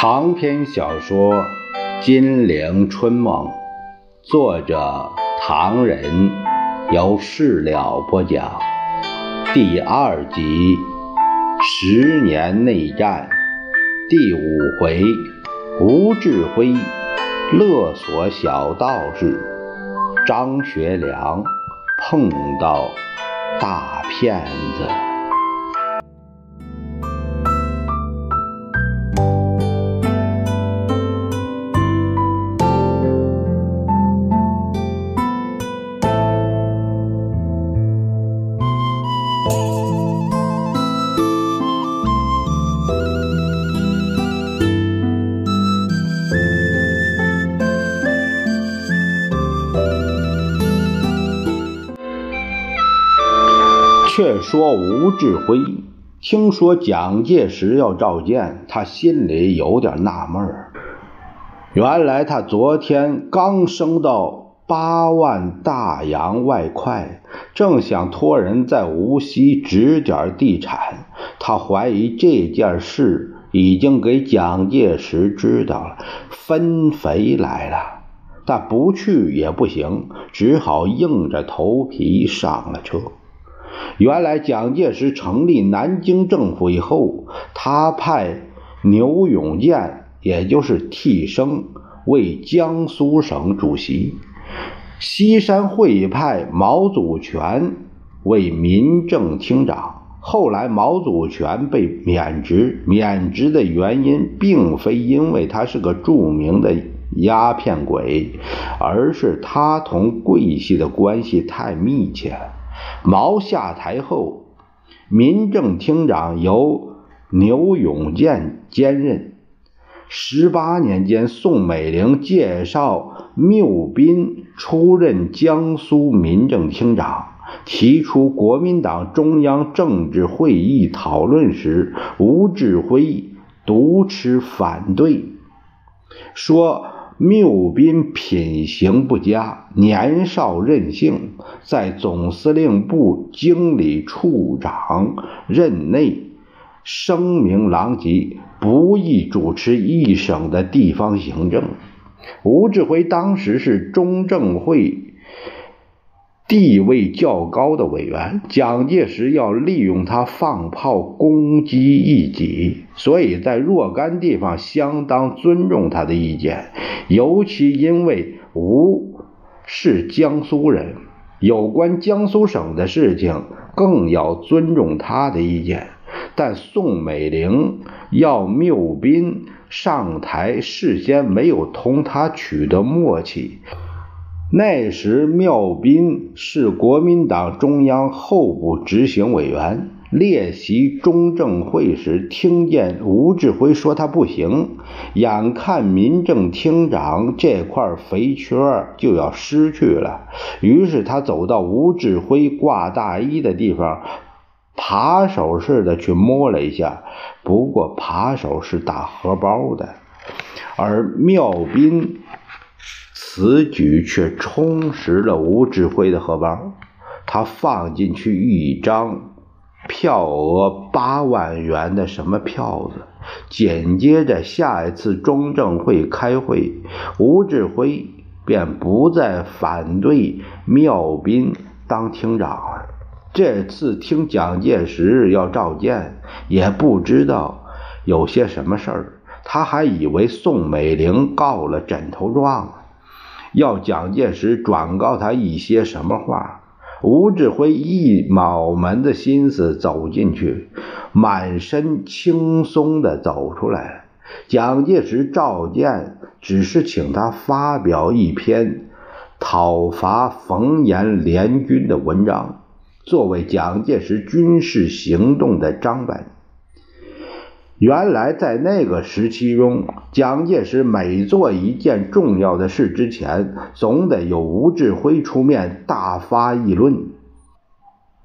长篇小说《金陵春梦》，作者唐人，由事了播讲。第二集：十年内战，第五回：吴志辉勒索小道士，张学良碰到大骗子。说吴志辉听说蒋介石要召见他，心里有点纳闷。原来他昨天刚升到八万大洋外快，正想托人在无锡指点地产。他怀疑这件事已经给蒋介石知道了，分肥来了。但不去也不行，只好硬着头皮上了车。原来蒋介石成立南京政府以后，他派牛永健，也就是替生，为江苏省主席；西山会派毛祖全为民政厅长。后来毛祖全被免职，免职的原因并非因为他是个著名的鸦片鬼，而是他同桂系的关系太密切。毛下台后，民政厅长由牛永健兼任。十八年间，宋美龄介绍缪斌出任江苏民政厅长，提出国民党中央政治会议讨论时，吴志辉独持反对，说。缪斌品行不佳，年少任性，在总司令部经理处长任内声名狼藉，不易主持一省的地方行政。吴志辉当时是中正会。地位较高的委员，蒋介石要利用他放炮攻击异己，所以在若干地方相当尊重他的意见，尤其因为吴是江苏人，有关江苏省的事情更要尊重他的意见。但宋美龄要缪斌上台，事先没有同他取得默契。那时，缪斌是国民党中央候补执行委员，列席中正会时，听见吴志辉说他不行，眼看民政厅长这块肥缺就要失去了，于是他走到吴志辉挂大衣的地方，扒手似的去摸了一下，不过扒手是打荷包的，而缪斌。此举却充实了吴志辉的荷包，他放进去一张票额八万元的什么票子。紧接着下一次中正会开会，吴志辉便不再反对缪斌当厅长了。这次听蒋介石要召见，也不知道有些什么事儿，他还以为宋美龄告了枕头状。要蒋介石转告他一些什么话？吴志辉一卯门的心思走进去，满身轻松的走出来。蒋介石召见，只是请他发表一篇讨伐冯阎联军的文章，作为蒋介石军事行动的章本。原来在那个时期中，蒋介石每做一件重要的事之前，总得有吴志辉出面大发议论，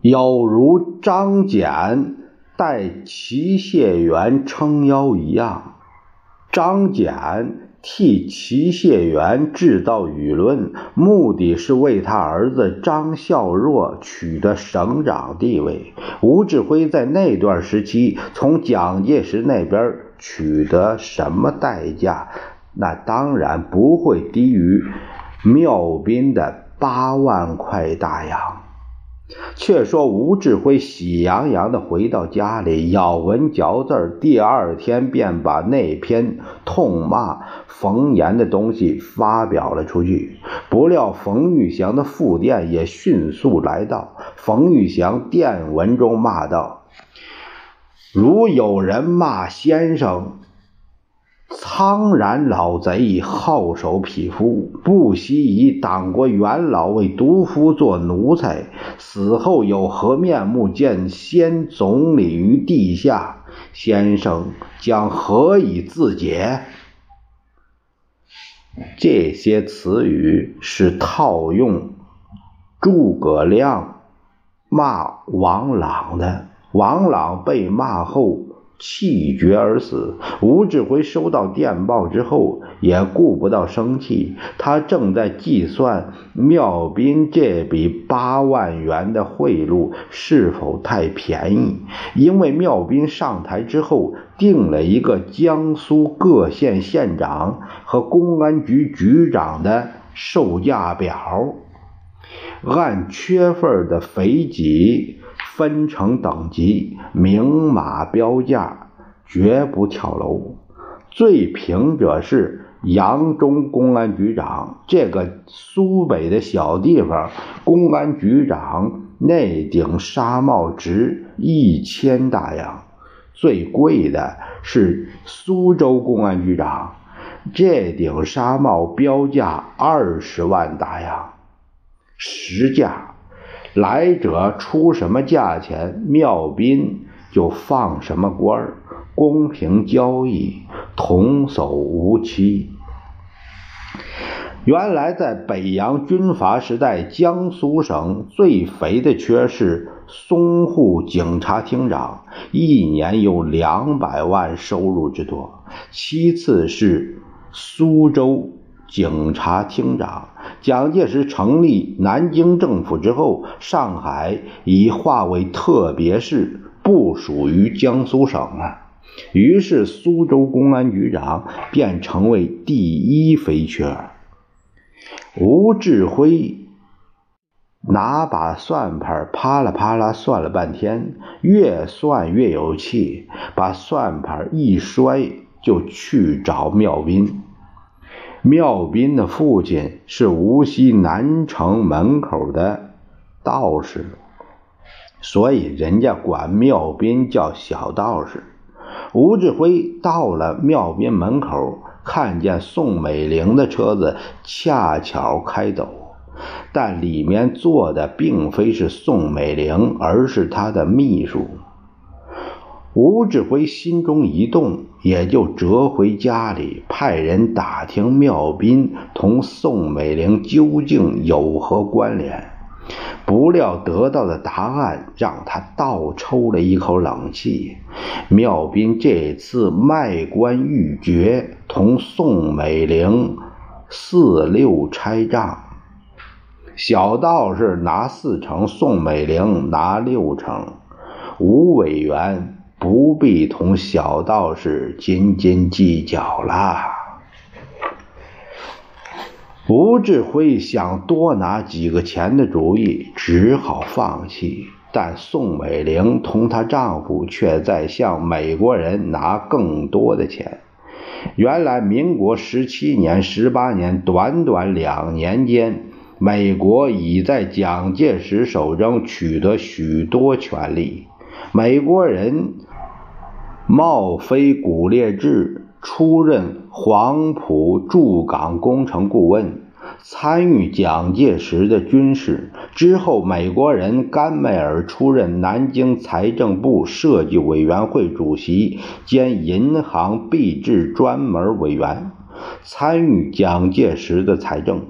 有如张謇代齐燮元撑腰一样。张謇。替齐谢元制造舆论，目的是为他儿子张孝若取得省长地位。吴志辉在那段时期从蒋介石那边取得什么代价？那当然不会低于妙斌的八万块大洋。却说吴志辉喜洋洋地回到家里，咬文嚼字，第二天便把那篇痛骂冯岩的东西发表了出去。不料冯玉祥的复电也迅速来到。冯玉祥电文中骂道：“如有人骂先生。”苍然老贼，好手匹夫，不惜以党国元老为毒夫做奴才，死后有何面目见先总理于地下？先生将何以自解？这些词语是套用诸葛亮骂王朗的。王朗被骂后。气绝而死。吴志辉收到电报之后，也顾不到生气，他正在计算妙斌这笔八万元的贿赂是否太便宜，因为妙斌上台之后定了一个江苏各县县长和公安局局长的售价表，按缺份的肥己。分成等级，明码标价，绝不跳楼。最平者是扬中公安局长，这个苏北的小地方，公安局长那顶纱帽值一千大洋。最贵的是苏州公安局长，这顶纱帽标价二十万大洋，实价。来者出什么价钱，妙斌就放什么官儿，公平交易，童叟无欺。原来在北洋军阀时代，江苏省最肥的缺是淞沪警察厅长，一年有两百万收入之多。其次是苏州。警察厅长蒋介石成立南京政府之后，上海已划为特别市，不属于江苏省了。于是苏州公安局长便成为第一肥缺。吴志辉拿把算盘啪啦啪啦算了半天，越算越有气，把算盘一摔，就去找妙斌。妙斌的父亲是无锡南城门口的道士，所以人家管妙斌叫小道士。吴志辉到了妙斌门口，看见宋美龄的车子恰巧开走，但里面坐的并非是宋美龄，而是他的秘书。吴志辉心中一动，也就折回家里，派人打听妙斌同宋美龄究竟有何关联。不料得到的答案让他倒抽了一口冷气。妙斌这次卖官鬻爵，同宋美龄四六拆账，小道士拿四成，宋美龄拿六成，吴委员。不必同小道士斤斤计较了。吴志辉想多拿几个钱的主意，只好放弃。但宋美龄同她丈夫却在向美国人拿更多的钱。原来，民国十七年、十八年，短短两年间，美国已在蒋介石手中取得许多权利。美国人。冒非古烈治出任黄埔驻港工程顾问，参与蒋介石的军事。之后，美国人甘麦尔出任南京财政部设计委员会主席兼银行币制专门委员，参与蒋介石的财政。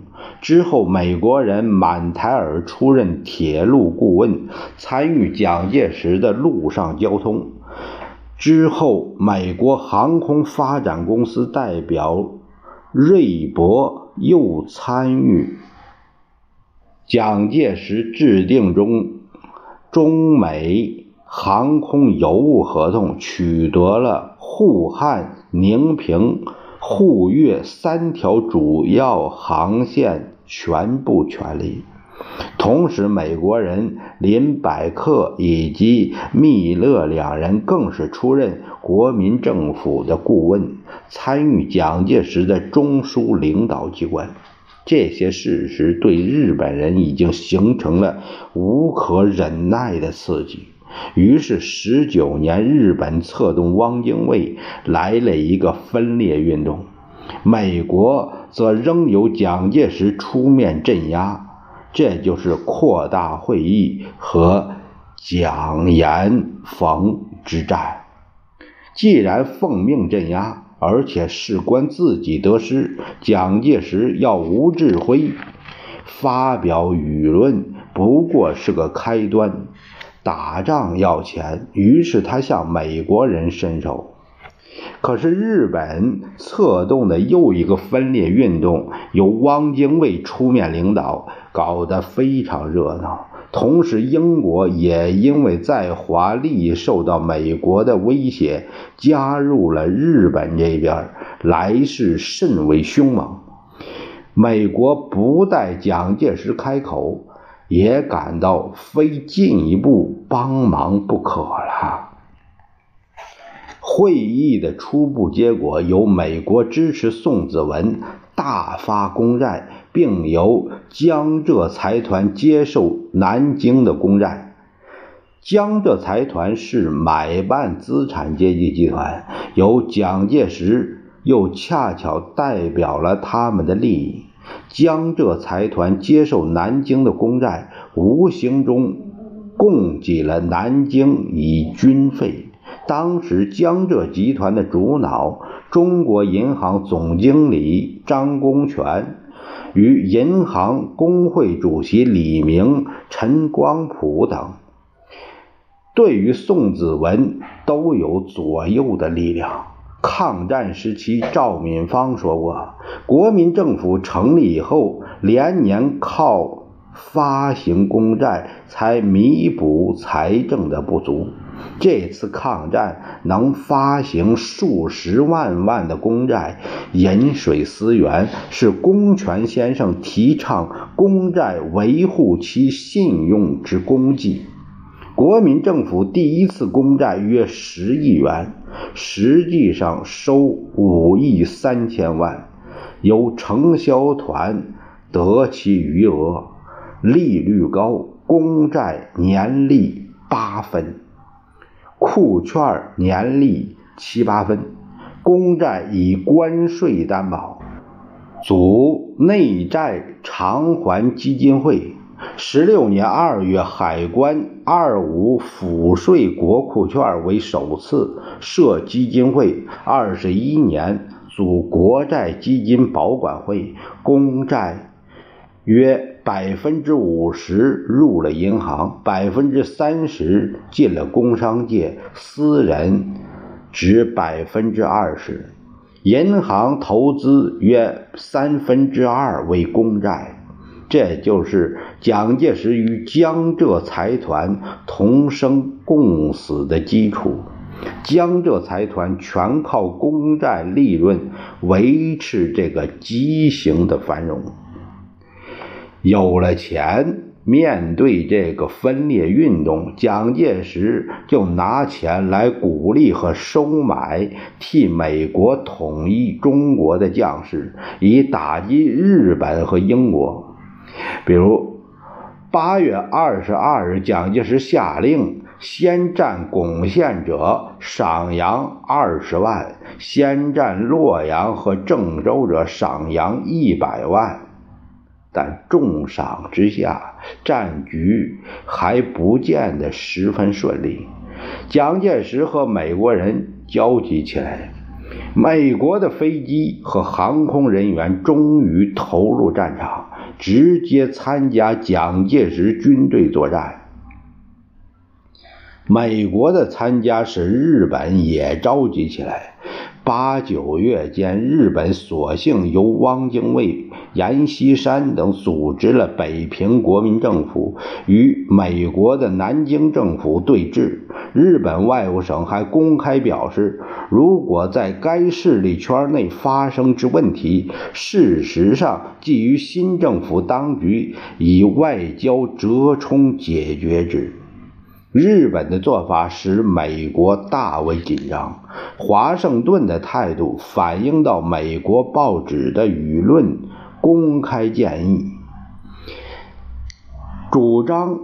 之后，美国人满台尔出任铁路顾问，参与蒋介石的陆上交通。之后，美国航空发展公司代表瑞博又参与蒋介石制定中中美航空邮务合同，取得了沪汉、宁平、沪粤三条主要航线全部权利。同时，美国人林百克以及密勒两人更是出任国民政府的顾问，参与蒋介石的中枢领导机关。这些事实对日本人已经形成了无可忍耐的刺激。于是，十九年，日本策动汪精卫来了一个分裂运动，美国则仍由蒋介石出面镇压。这就是扩大会议和蒋阎冯之战。既然奉命镇压，而且事关自己得失，蒋介石要吴志辉发表舆论，不过是个开端。打仗要钱，于是他向美国人伸手。可是日本策动的又一个分裂运动，由汪精卫出面领导，搞得非常热闹。同时，英国也因为在华利益受到美国的威胁，加入了日本这边，来势甚为凶猛。美国不待蒋介石开口，也感到非进一步帮忙不可了。会议的初步结果由美国支持宋子文大发公债，并由江浙财团接受南京的公债。江浙财团是买办资产阶级集团，由蒋介石又恰巧代表了他们的利益。江浙财团接受南京的公债，无形中供给了南京以军费。当时，江浙集团的主脑中国银行总经理张公权与银行工会主席李明、陈光甫等，对于宋子文都有左右的力量。抗战时期，赵敏芳说过：“国民政府成立以后，连年靠发行公债才弥补财政的不足。”这次抗战能发行数十万万的公债，饮水思源，是公权先生提倡公债维护其信用之功绩。国民政府第一次公债约十亿元，实际上收五亿三千万，由承销团得其余额，利率高，公债年利八分。库券年利七八分，公债以关税担保，组内债偿还基金会。十六年二月，海关二五抚税国库券为首次设基金会。二十一年，组国债基金保管会，公债约。百分之五十入了银行，百分之三十进了工商界，私人只百分之二十。银行投资约三分之二为公债，这就是蒋介石与江浙财团同生共死的基础。江浙财团全靠公债利润维持这个畸形的繁荣。有了钱，面对这个分裂运动，蒋介石就拿钱来鼓励和收买替美国统一中国的将士，以打击日本和英国。比如，八月二十二日，蒋介石下令先占巩县者赏洋二十万，先占洛阳和郑州者赏洋一百万。但重赏之下，战局还不见得十分顺利。蒋介石和美国人交集起来，美国的飞机和航空人员终于投入战场，直接参加蒋介石军队作战。美国的参加使日本也着急起来。八九月间，日本索性由汪精卫、阎锡山等组织了北平国民政府，与美国的南京政府对峙。日本外务省还公开表示，如果在该势力圈内发生之问题，事实上基于新政府当局以外交折冲解决之。日本的做法使美国大为紧张。华盛顿的态度反映到美国报纸的舆论，公开建议，主张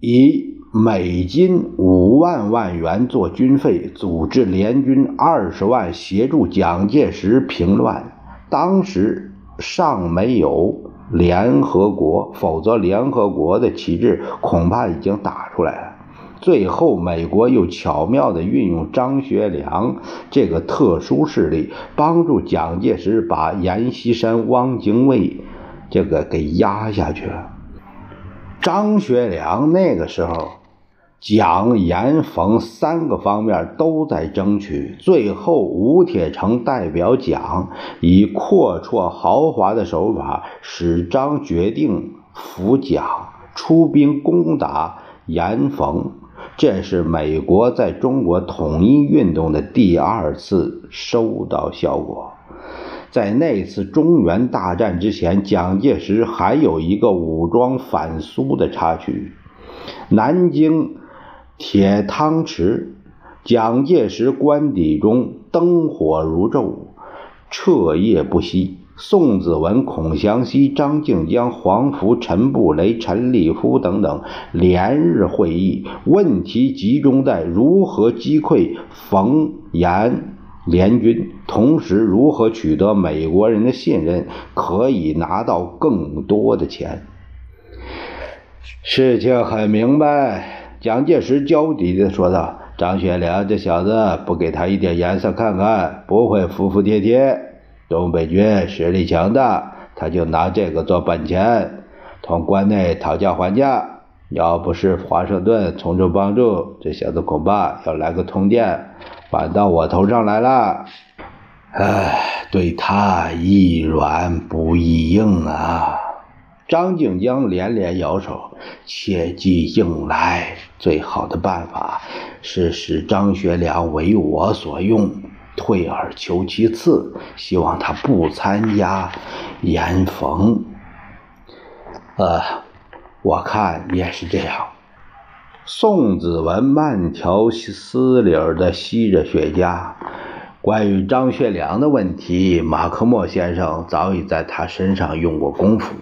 以美金五万万元做军费，组织联军二十万协助蒋介石平乱。当时尚没有联合国，否则联合国的旗帜恐怕已经打出来了。最后，美国又巧妙地运用张学良这个特殊势力，帮助蒋介石把阎锡山、汪精卫这个给压下去了。张学良那个时候，蒋、阎、冯三个方面都在争取。最后，吴铁城代表蒋，以阔绰豪华的手法，使张决定扶蒋，出兵攻打阎、冯。这是美国在中国统一运动的第二次收到效果。在那次中原大战之前，蒋介石还有一个武装反苏的插曲：南京铁汤池，蒋介石官邸中灯火如昼，彻夜不息。宋子文、孔祥熙、张静江、黄福、陈布雷、陈立夫等等连日会议，问题集中在如何击溃冯阎联军，同时如何取得美国人的信任，可以拿到更多的钱。事情很明白，蒋介石焦急地说道：“张学良这小子，不给他一点颜色看看，不会服服帖帖。”东北军实力强大，他就拿这个做本钱，同关内讨价还价。要不是华盛顿从中帮助，这小子恐怕要来个通电，反到我头上来了。唉，对他易软不易硬啊！张静江连连摇手，切忌硬来。最好的办法是使张学良为我所用。退而求其次，希望他不参加严冯。呃，我看也是这样。宋子文慢条斯理的吸着雪茄。关于张学良的问题，马克莫先生早已在他身上用过功夫。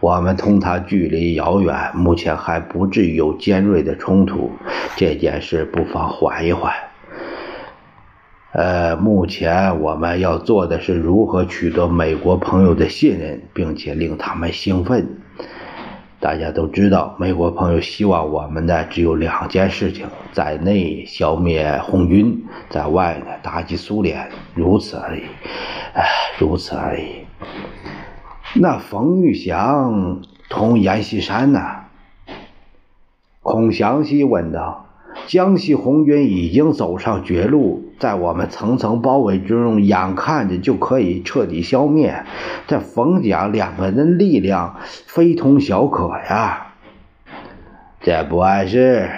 我们同他距离遥远，目前还不至于有尖锐的冲突。这件事不妨缓一缓。呃，目前我们要做的是如何取得美国朋友的信任，并且令他们兴奋。大家都知道，美国朋友希望我们的只有两件事情：在内消灭红军，在外呢打击苏联，如此而已。唉，如此而已。那冯玉祥同阎锡山呢？孔祥熙问道。江西红军已经走上绝路，在我们层层包围之中，眼看着就可以彻底消灭。这冯蒋两个人力量非同小可呀！这不碍事。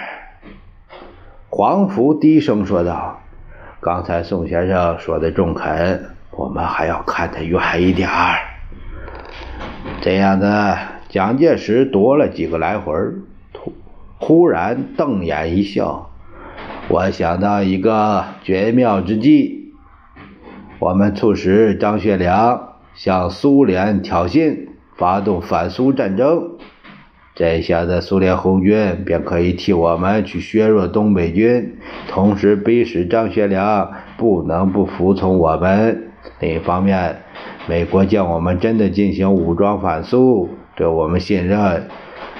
黄福低声说道：“刚才宋先生说的中肯，我们还要看得远一点儿。这样的，蒋介石夺了几个来回。”忽然瞪眼一笑，我想到一个绝妙之计。我们促使张学良向苏联挑衅，发动反苏战争，这下子苏联红军便可以替我们去削弱东北军，同时逼使张学良不能不服从我们。另一方面，美国见我们真的进行武装反苏，对我们信任。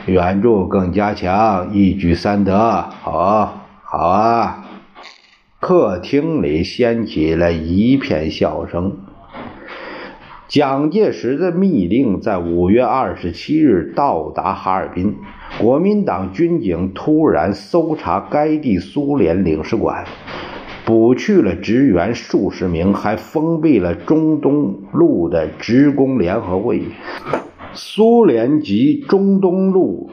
援助更加强，一举三得。好，好啊！客厅里掀起了一片笑声。蒋介石的密令在五月二十七日到达哈尔滨，国民党军警突然搜查该地苏联领事馆，捕去了职员数十名，还封闭了中东路的职工联合会。苏联及中东路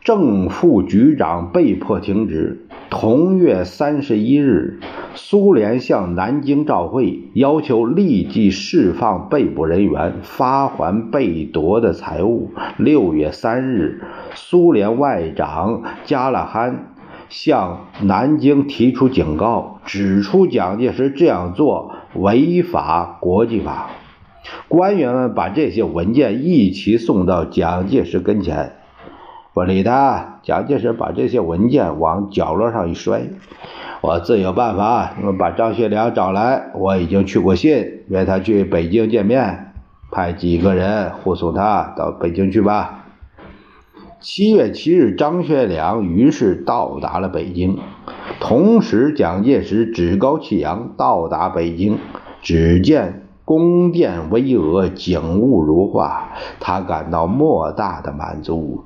正副局长被迫停职。同月三十一日，苏联向南京照会，要求立即释放被捕人员，发还被夺的财物。六月三日，苏联外长加拉罕。向南京提出警告，指出蒋介石这样做违法国际法。官员们把这些文件一起送到蒋介石跟前，不理他。蒋介石把这些文件往角落上一摔：“我自有办法。你们把张学良找来，我已经去过信，约他去北京见面，派几个人护送他到北京去吧。”七月七日，张学良于是到达了北京。同时，蒋介石趾高气扬到达北京，只见宫殿巍峨，景物如画，他感到莫大的满足。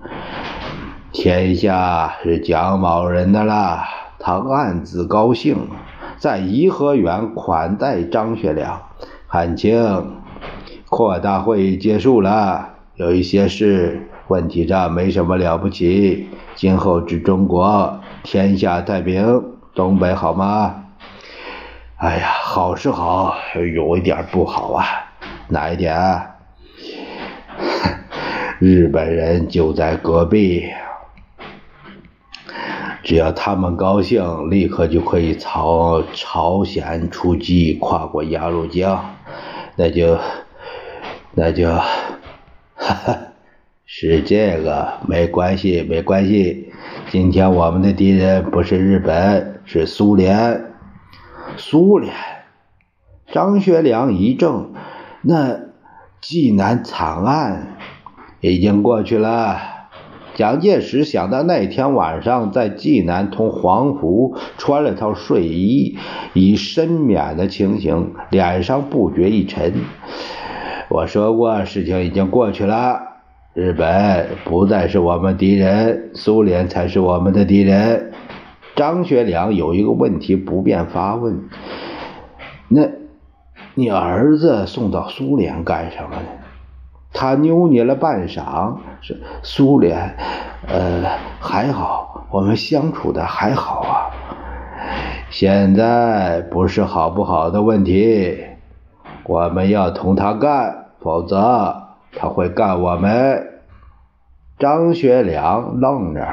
天下是蒋某人的了，他暗自高兴，在颐和园款待张学良。汉卿，扩大会议结束了，有一些事。问题这没什么了不起，今后治中国，天下太平，东北好吗？哎呀，好是好，有一点不好啊，哪一点？日本人就在隔壁，只要他们高兴，立刻就可以朝朝鲜出击，跨过鸭绿江，那就，那就，哈哈。是这个，没关系，没关系。今天我们的敌人不是日本，是苏联。苏联。张学良一怔，那济南惨案已经过去了。蒋介石想到那天晚上在济南同黄福穿了套睡衣已身免的情形，脸上不觉一沉。我说过，事情已经过去了。日本不再是我们敌人，苏联才是我们的敌人。张学良有一个问题不便发问：那，你儿子送到苏联干什么呢？他扭捏了半晌，是苏联，呃，还好，我们相处的还好啊。现在不是好不好的问题，我们要同他干，否则。他会干我们。张学良愣着。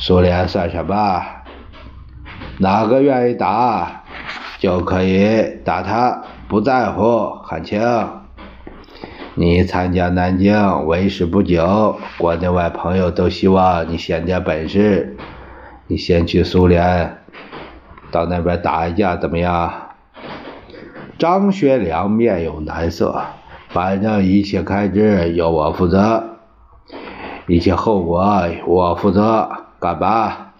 苏联算什么？哪个愿意打，就可以打他，不在乎。汉卿，你参加南京为时不久，国内外朋友都希望你显点本事。你先去苏联，到那边打一架，怎么样？张学良面有难色。反正一切开支由我负责，一切后果我负责，干吧！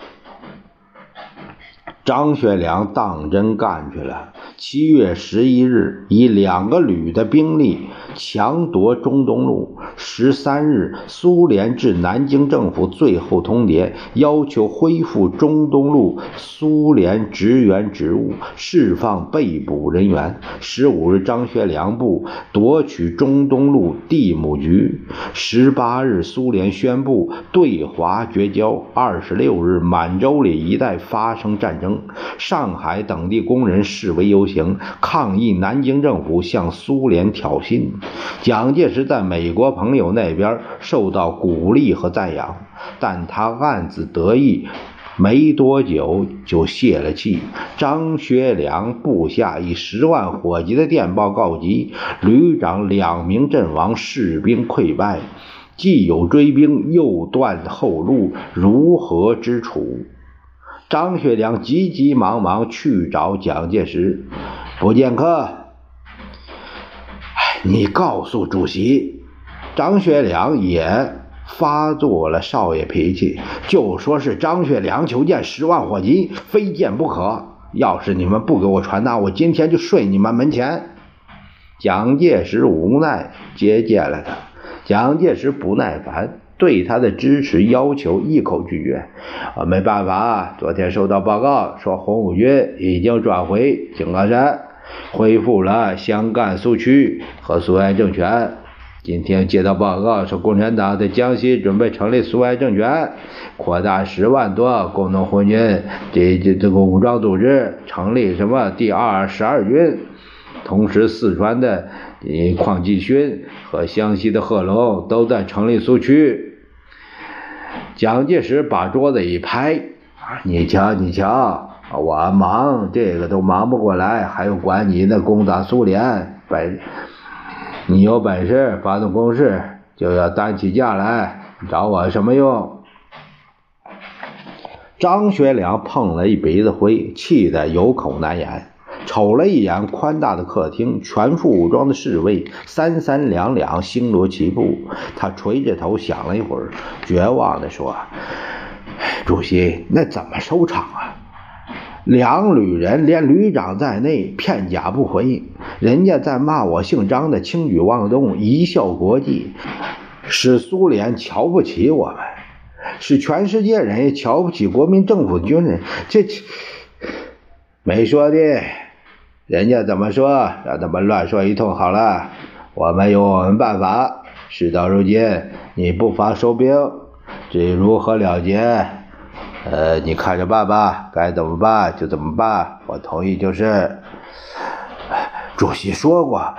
张学良当真干去了。七月十一日，以两个旅的兵力强夺中东路。十三日，苏联致南京政府最后通牒，要求恢复中东路苏联职员职务，释放被捕人员。十五日，张学良部夺取中东路地亩局。十八日，苏联宣布对华绝交。二十六日，满洲里一带发生战争，上海等地工人示威游。行抗议南京政府向苏联挑衅，蒋介石在美国朋友那边受到鼓励和赞扬，但他暗自得意，没多久就泄了气。张学良部下以十万火急的电报告急，旅长两名阵亡，士兵溃败，既有追兵，又断后路，如何之处？张学良急急忙忙去找蒋介石，不见客。你告诉主席，张学良也发作了少爷脾气，就说是张学良求见十万火急，非见不可。要是你们不给我传达，我今天就睡你们门前。蒋介石无奈接见了他。蒋介石不耐烦，对他的支持要求一口拒绝。啊，没办法，昨天收到报告说红五军已经转回井冈山，恢复了湘赣苏区和苏维埃政权。今天接到报告说共产党在江西准备成立苏维埃政权，扩大十万多工农红军这这这个武装组织，成立什么第二十二军。同时，四川的邝继勋和湘西的贺龙都在成立苏区。蒋介石把桌子一拍：“你瞧，你瞧，我忙这个都忙不过来，还用管你那攻打苏联？本你有本事发动攻势，就要担起架来，找我什么用？”张学良碰了一鼻子灰，气得有口难言。瞅了一眼宽大的客厅，全副武装的侍卫三三两两星罗棋布。他垂着头想了一会儿，绝望地说：“主席，那怎么收场啊？两旅人，连旅长在内，片甲不回。人家在骂我姓张的轻举妄动，贻笑国际，使苏联瞧不起我们，使全世界人也瞧不起国民政府军人。这这没说的。”人家怎么说，让他们乱说一通好了。我们有我们办法。事到如今，你不妨收兵，至于如何了结，呃，你看着办吧。该怎么办就怎么办。我同意就是。主席说过，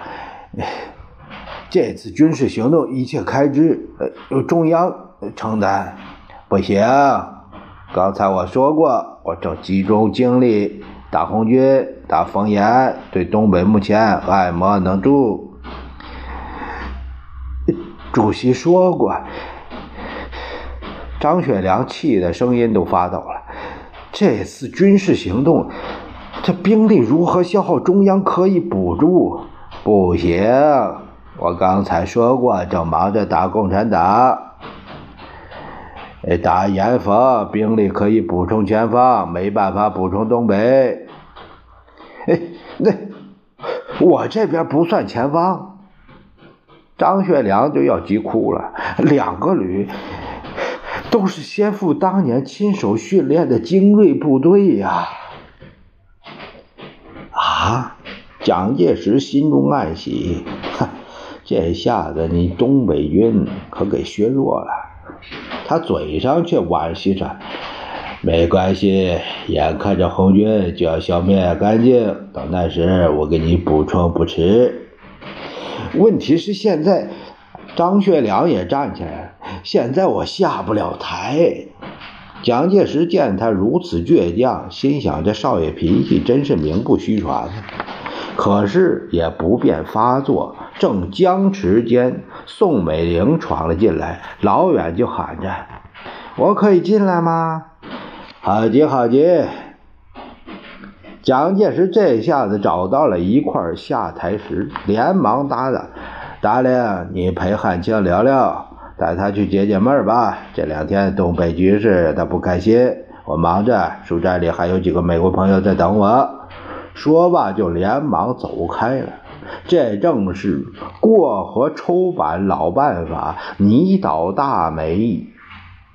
这次军事行动一切开支呃由中央承担。不行，刚才我说过，我正集中精力。打红军，打冯延，对东北目前爱莫能助。主席说过，张学良气的声音都发抖了。这次军事行动，这兵力如何消耗？中央可以补助。不行，我刚才说过，正忙着打共产党。打严防，兵力可以补充前方，没办法补充东北。哎，那我这边不算前方。张学良就要急哭了。两个旅都是先父当年亲手训练的精锐部队呀！啊，蒋介石心中暗喜，哼，这下子你东北军可给削弱了。他嘴上却惋惜着：“没关系，眼看着红军就要消灭干净，到那时我给你补充不迟。”问题是现在，张学良也站起来了，现在我下不了台。蒋介石见他如此倔强，心想：这少爷脾气真是名不虚传。可是也不便发作。正僵持间，宋美龄闯了进来，老远就喊着：“我可以进来吗？”好极好极。蒋介石这下子找到了一块下台石，连忙答道：“达令，你陪汉卿聊聊，带他去解解闷吧。这两天东北局势他不开心，我忙着，书斋里还有几个美国朋友在等我。”说罢就连忙走开了。这正是过河抽板老办法，你倒大霉，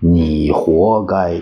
你活该。